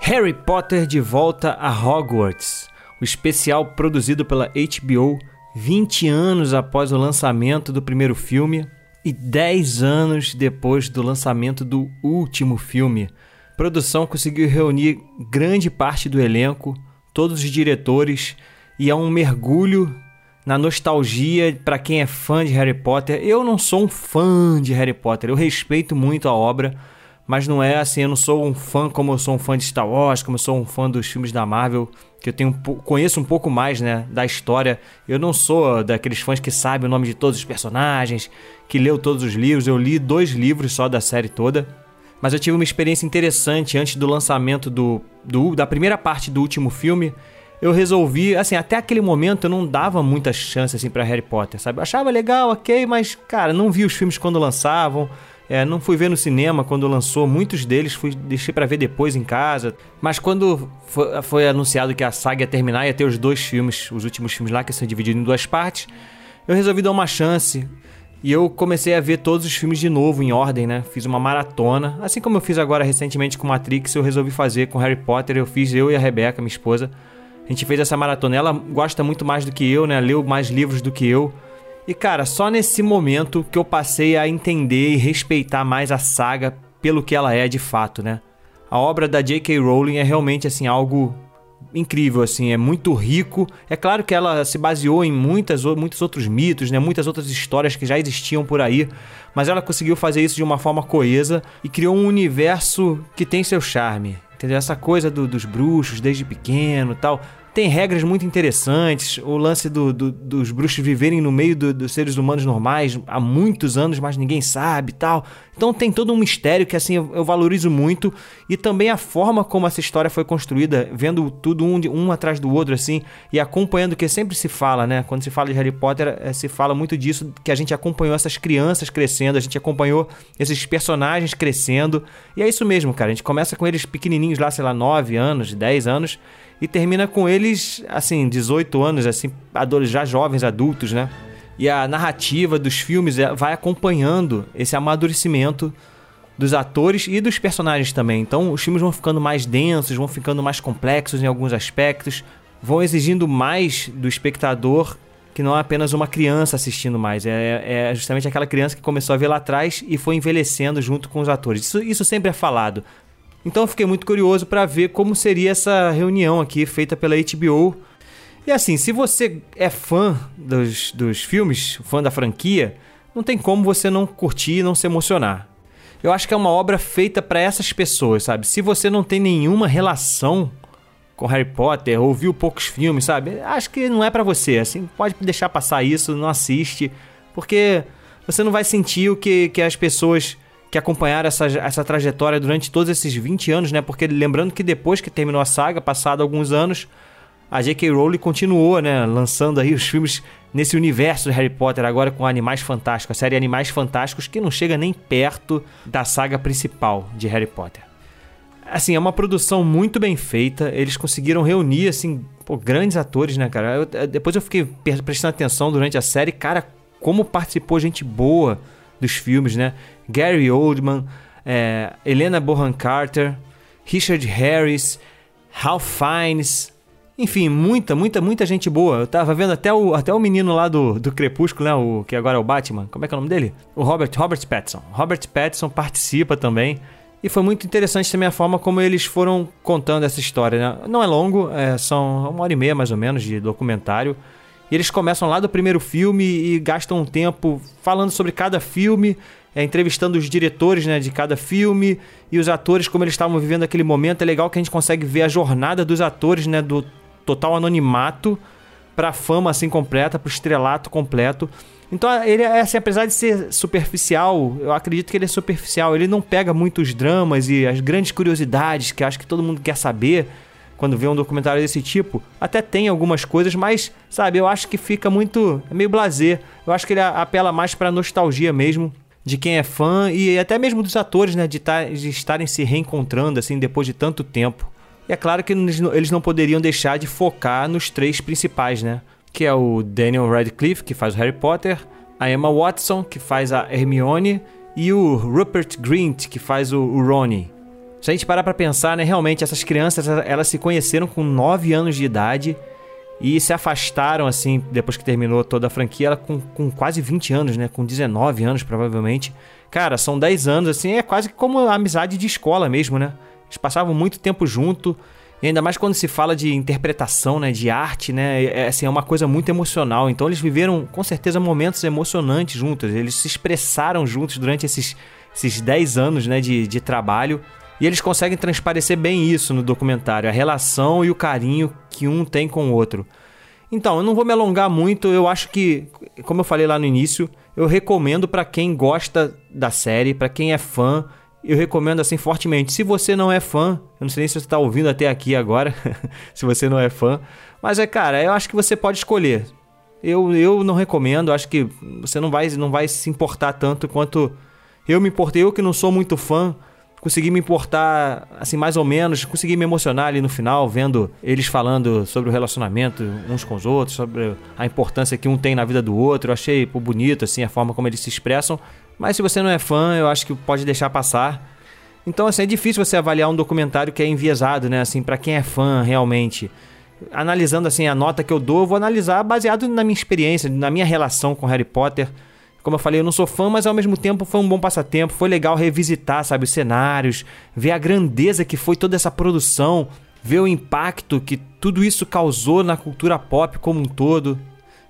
Harry Potter de volta a Hogwarts. O especial produzido pela HBO 20 anos após o lançamento do primeiro filme e 10 anos depois do lançamento do último filme. A produção conseguiu reunir grande parte do elenco, todos os diretores e é um mergulho na nostalgia para quem é fã de Harry Potter. Eu não sou um fã de Harry Potter, eu respeito muito a obra, mas não é assim, eu não sou um fã como eu sou um fã de Star Wars, como eu sou um fã dos filmes da Marvel, que eu tenho conheço um pouco mais, né, da história. Eu não sou daqueles fãs que sabem o nome de todos os personagens, que leu todos os livros. Eu li dois livros só da série toda. Mas eu tive uma experiência interessante antes do lançamento do, do da primeira parte do último filme. Eu resolvi, assim, até aquele momento eu não dava muita chance assim para Harry Potter, sabe? Eu achava legal, OK, mas cara, não vi os filmes quando lançavam é, não fui ver no cinema quando lançou, muitos deles fui, deixei para ver depois em casa. Mas quando foi, foi, anunciado que a saga ia terminar, ia ter os dois filmes, os últimos filmes lá, que são divididos em duas partes, eu resolvi dar uma chance. E eu comecei a ver todos os filmes de novo, em ordem, né? Fiz uma maratona. Assim como eu fiz agora recentemente com Matrix, eu resolvi fazer com Harry Potter. Eu fiz eu e a Rebeca, minha esposa. A gente fez essa maratona. Ela gosta muito mais do que eu, né? Leu mais livros do que eu. E cara, só nesse momento que eu passei a entender e respeitar mais a saga pelo que ela é de fato, né? A obra da J.K. Rowling é realmente assim algo incrível, assim, é muito rico. É claro que ela se baseou em muitas, muitos outros mitos, né? Muitas outras histórias que já existiam por aí, mas ela conseguiu fazer isso de uma forma coesa e criou um universo que tem seu charme. Entendeu? Essa coisa do, dos bruxos desde pequeno tal tem regras muito interessantes. O lance do, do, dos bruxos viverem no meio do, dos seres humanos normais há muitos anos, mas ninguém sabe tal. Então tem todo um mistério que assim eu, eu, valorizo muito. E também a forma como essa história foi construída, vendo tudo um, um atrás do outro, assim, e acompanhando, que sempre se fala, né? Quando se fala de Harry Potter, é, se fala muito disso, que a gente acompanhou essas crianças crescendo, a gente acompanhou esses personagens crescendo. E é isso mesmo, cara. A gente começa com eles pequenininhos lá, sei lá, 9 anos, 10 anos e termina com eles, assim, 18 anos, assim, já jovens, adultos, né? E a narrativa dos filmes é, vai acompanhando esse amadurecimento dos atores e dos personagens também. Então, os filmes vão ficando mais densos, vão ficando mais complexos em alguns aspectos, vão exigindo mais do espectador que não é apenas uma criança assistindo mais, é, é, justamente aquela criança que começou a ver lá atrás e foi envelhecendo junto com os atores. Isso, isso sempre é falado. Então fiquei muito curioso para ver como seria essa reunião aqui feita pela HBO. E assim, se você é fã dos, dos filmes, fã da franquia, não tem como você não curtir e não se emocionar. Eu acho que é uma obra feita para essas pessoas, sabe? Se você não tem nenhuma relação com Harry Potter, ouviu poucos filmes, sabe? Acho que não é para você. Assim, pode deixar passar isso, não assiste, porque você não vai sentir o que, que as pessoas que acompanharam essa, essa trajetória durante todos esses 20 anos, né? Porque lembrando que depois que terminou a saga, passado alguns anos, a J.K. Rowling continuou, né? Lançando aí os filmes nesse universo de Harry Potter, agora com Animais Fantásticos, a série Animais Fantásticos, que não chega nem perto da saga principal de Harry Potter. Assim, é uma produção muito bem feita, eles conseguiram reunir, assim, pô, grandes atores, né, cara? Eu, depois eu fiquei prestando atenção durante a série, cara, como participou gente boa dos filmes, né? Gary Oldman, é, Helena Bonham Carter, Richard Harris, Ralph Fiennes, enfim, muita, muita, muita gente boa. Eu tava vendo até o, até o menino lá do, do Crepúsculo, né? O, que agora é o Batman. Como é que é o nome dele? O Robert, Robert Pattinson. Robert Pattinson participa também. E foi muito interessante também a forma como eles foram contando essa história, né? Não é longo, é, são uma hora e meia mais ou menos de documentário. E eles começam lá do primeiro filme e gastam um tempo falando sobre cada filme, é, entrevistando os diretores né, de cada filme e os atores, como eles estavam vivendo aquele momento. É legal que a gente consegue ver a jornada dos atores, né, do total anonimato para a fama assim completa, para o estrelato completo. Então ele assim, apesar de ser superficial, eu acredito que ele é superficial. Ele não pega muitos dramas e as grandes curiosidades que acho que todo mundo quer saber quando vê um documentário desse tipo, até tem algumas coisas, mas, sabe, eu acho que fica muito. É meio blazer. Eu acho que ele apela mais pra nostalgia mesmo de quem é fã e até mesmo dos atores, né, de, tar, de estarem se reencontrando assim depois de tanto tempo. E é claro que eles não poderiam deixar de focar nos três principais, né? Que é o Daniel Radcliffe, que faz o Harry Potter, a Emma Watson, que faz a Hermione, e o Rupert Grint, que faz o, o Ronnie. Se a gente parar pra pensar, né, realmente essas crianças elas se conheceram com 9 anos de idade e se afastaram, assim, depois que terminou toda a franquia, ela com, com quase 20 anos, né? Com 19 anos, provavelmente. Cara, são 10 anos, assim, é quase como a amizade de escola mesmo, né? Eles passavam muito tempo junto, e ainda mais quando se fala de interpretação, né? De arte, né? É, assim, é uma coisa muito emocional. Então eles viveram, com certeza, momentos emocionantes juntos. Eles se expressaram juntos durante esses, esses 10 anos, né? De, de trabalho. E eles conseguem transparecer bem isso no documentário, a relação e o carinho que um tem com o outro. Então, eu não vou me alongar muito, eu acho que, como eu falei lá no início, eu recomendo para quem gosta da série, para quem é fã, eu recomendo assim fortemente. Se você não é fã, eu não sei nem se você está ouvindo até aqui agora, se você não é fã, mas é cara, eu acho que você pode escolher. Eu, eu não recomendo, acho que você não vai, não vai se importar tanto quanto eu me importei. Eu que não sou muito fã, consegui me importar, assim, mais ou menos, consegui me emocionar ali no final, vendo eles falando sobre o relacionamento uns com os outros, sobre a importância que um tem na vida do outro. Eu achei pô, bonito, assim, a forma como eles se expressam. Mas se você não é fã, eu acho que pode deixar passar. Então, assim, é difícil você avaliar um documentário que é enviesado, né? Assim, para quem é fã realmente. Analisando, assim, a nota que eu dou, eu vou analisar baseado na minha experiência, na minha relação com Harry Potter como eu falei, eu não sou fã, mas ao mesmo tempo foi um bom passatempo. Foi legal revisitar, sabe, os cenários, ver a grandeza que foi toda essa produção, ver o impacto que tudo isso causou na cultura pop como um todo,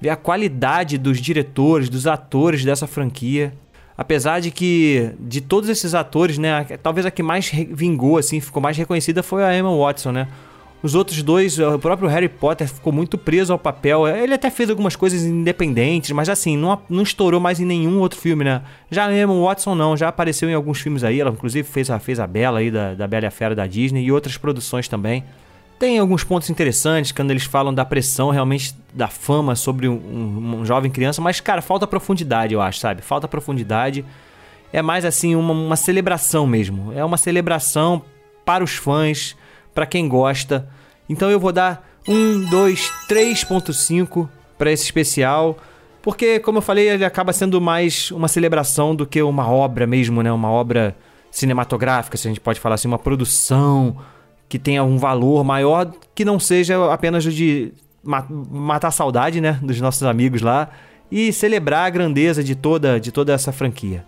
ver a qualidade dos diretores, dos atores dessa franquia. Apesar de que, de todos esses atores, né, talvez a que mais vingou, assim, ficou mais reconhecida foi a Emma Watson, né? Os outros dois, o próprio Harry Potter ficou muito preso ao papel. Ele até fez algumas coisas independentes, mas assim, não, não estourou mais em nenhum outro filme, né? Já Emma Watson não, já apareceu em alguns filmes aí. Ela inclusive fez a, fez a Bela aí da, da Bela e a Fera da Disney e outras produções também. Tem alguns pontos interessantes quando eles falam da pressão realmente da fama sobre um, um, um jovem criança, mas cara, falta profundidade, eu acho, sabe? Falta profundidade. É mais assim uma, uma celebração mesmo. É uma celebração para os fãs, para quem gosta. Então eu vou dar 1, 2, 3.5 para esse especial, porque como eu falei, ele acaba sendo mais uma celebração do que uma obra mesmo, né? Uma obra cinematográfica, se a gente pode falar assim, uma produção que tenha um valor maior que não seja apenas de matar a saudade, né, dos nossos amigos lá e celebrar a grandeza de toda de toda essa franquia.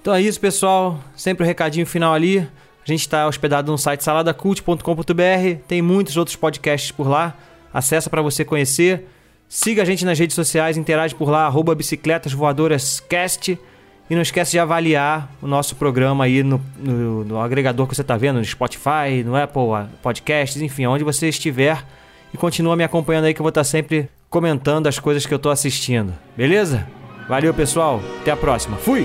Então é isso, pessoal. Sempre o um recadinho final ali. A gente está hospedado no site saladacult.com.br, tem muitos outros podcasts por lá. Acessa para você conhecer. Siga a gente nas redes sociais, interage por lá, arroba Bicicletas Voadoras Cast. E não esquece de avaliar o nosso programa aí no, no, no agregador que você está vendo, no Spotify, no Apple Podcasts, enfim, onde você estiver. E continua me acompanhando aí que eu vou estar tá sempre comentando as coisas que eu estou assistindo. Beleza? Valeu, pessoal. Até a próxima. Fui!